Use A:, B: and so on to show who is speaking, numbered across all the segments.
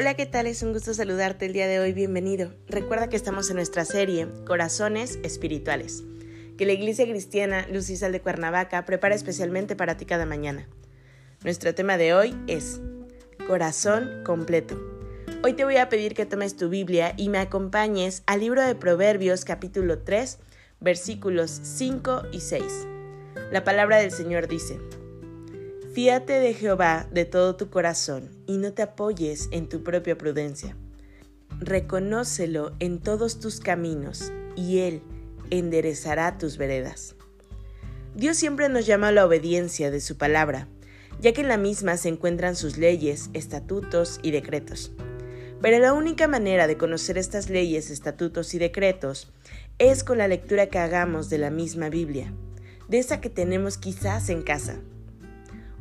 A: Hola, ¿qué tal? Es un gusto saludarte el día de hoy. Bienvenido. Recuerda que estamos en nuestra serie Corazones Espirituales, que la Iglesia Cristiana Luz de Cuernavaca prepara especialmente para ti cada mañana. Nuestro tema de hoy es Corazón completo. Hoy te voy a pedir que tomes tu Biblia y me acompañes al libro de Proverbios capítulo 3, versículos 5 y 6. La palabra del Señor dice, Fíate de Jehová de todo tu corazón y no te apoyes en tu propia prudencia. Reconócelo en todos tus caminos y Él enderezará tus veredas. Dios siempre nos llama a la obediencia de su palabra, ya que en la misma se encuentran sus leyes, estatutos y decretos. Pero la única manera de conocer estas leyes, estatutos y decretos es con la lectura que hagamos de la misma Biblia, de esa que tenemos quizás en casa.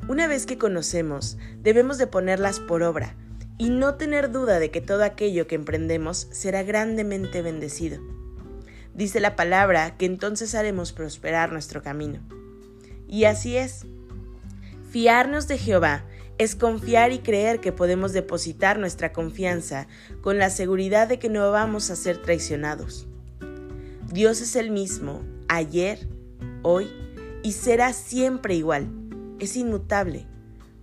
A: Una vez que conocemos, debemos de ponerlas por obra y no tener duda de que todo aquello que emprendemos será grandemente bendecido. Dice la palabra que entonces haremos prosperar nuestro camino. Y así es. Fiarnos de Jehová es confiar y creer que podemos depositar nuestra confianza con la seguridad de que no vamos a ser traicionados. Dios es el mismo, ayer, hoy y será siempre igual es inmutable.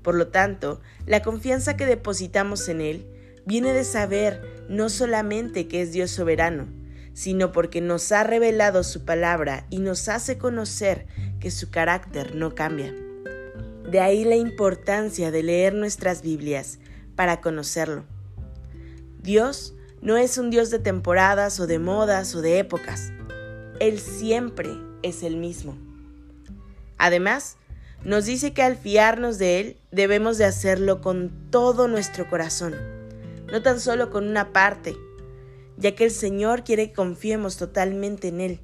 A: Por lo tanto, la confianza que depositamos en Él viene de saber no solamente que es Dios soberano, sino porque nos ha revelado su palabra y nos hace conocer que su carácter no cambia. De ahí la importancia de leer nuestras Biblias para conocerlo. Dios no es un Dios de temporadas o de modas o de épocas. Él siempre es el mismo. Además, nos dice que al fiarnos de Él debemos de hacerlo con todo nuestro corazón, no tan solo con una parte, ya que el Señor quiere que confiemos totalmente en Él,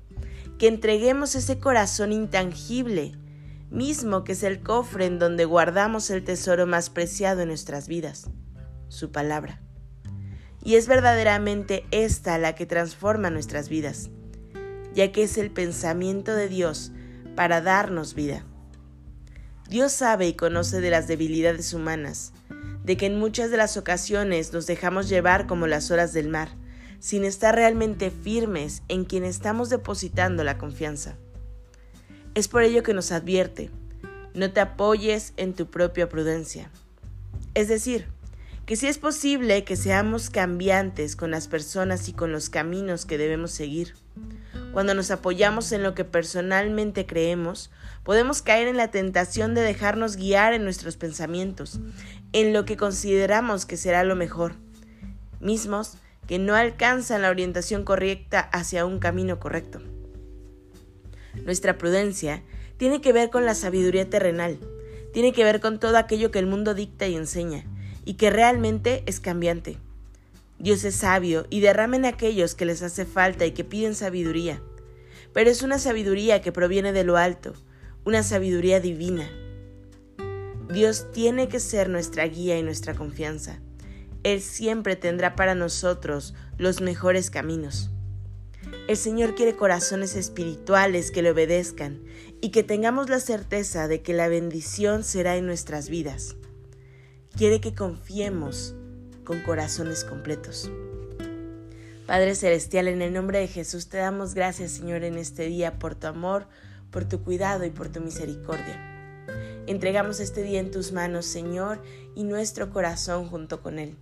A: que entreguemos ese corazón intangible, mismo que es el cofre en donde guardamos el tesoro más preciado en nuestras vidas, su palabra. Y es verdaderamente esta la que transforma nuestras vidas, ya que es el pensamiento de Dios para darnos vida. Dios sabe y conoce de las debilidades humanas, de que en muchas de las ocasiones nos dejamos llevar como las olas del mar, sin estar realmente firmes en quien estamos depositando la confianza. Es por ello que nos advierte, no te apoyes en tu propia prudencia. Es decir, que si es posible que seamos cambiantes con las personas y con los caminos que debemos seguir. Cuando nos apoyamos en lo que personalmente creemos, podemos caer en la tentación de dejarnos guiar en nuestros pensamientos, en lo que consideramos que será lo mejor, mismos que no alcanzan la orientación correcta hacia un camino correcto. Nuestra prudencia tiene que ver con la sabiduría terrenal, tiene que ver con todo aquello que el mundo dicta y enseña, y que realmente es cambiante. Dios es sabio y derrama en aquellos que les hace falta y que piden sabiduría. Pero es una sabiduría que proviene de lo alto, una sabiduría divina. Dios tiene que ser nuestra guía y nuestra confianza. Él siempre tendrá para nosotros los mejores caminos. El Señor quiere corazones espirituales que le obedezcan y que tengamos la certeza de que la bendición será en nuestras vidas. Quiere que confiemos con corazones completos. Padre Celestial, en el nombre de Jesús te damos gracias, Señor, en este día por tu amor, por tu cuidado y por tu misericordia. Entregamos este día en tus manos, Señor, y nuestro corazón junto con él.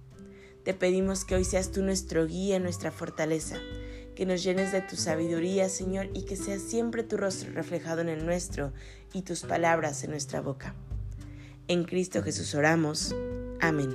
A: Te pedimos que hoy seas tú nuestro guía, nuestra fortaleza, que nos llenes de tu sabiduría, Señor, y que sea siempre tu rostro reflejado en el nuestro y tus palabras en nuestra boca. En Cristo Jesús oramos. Amén.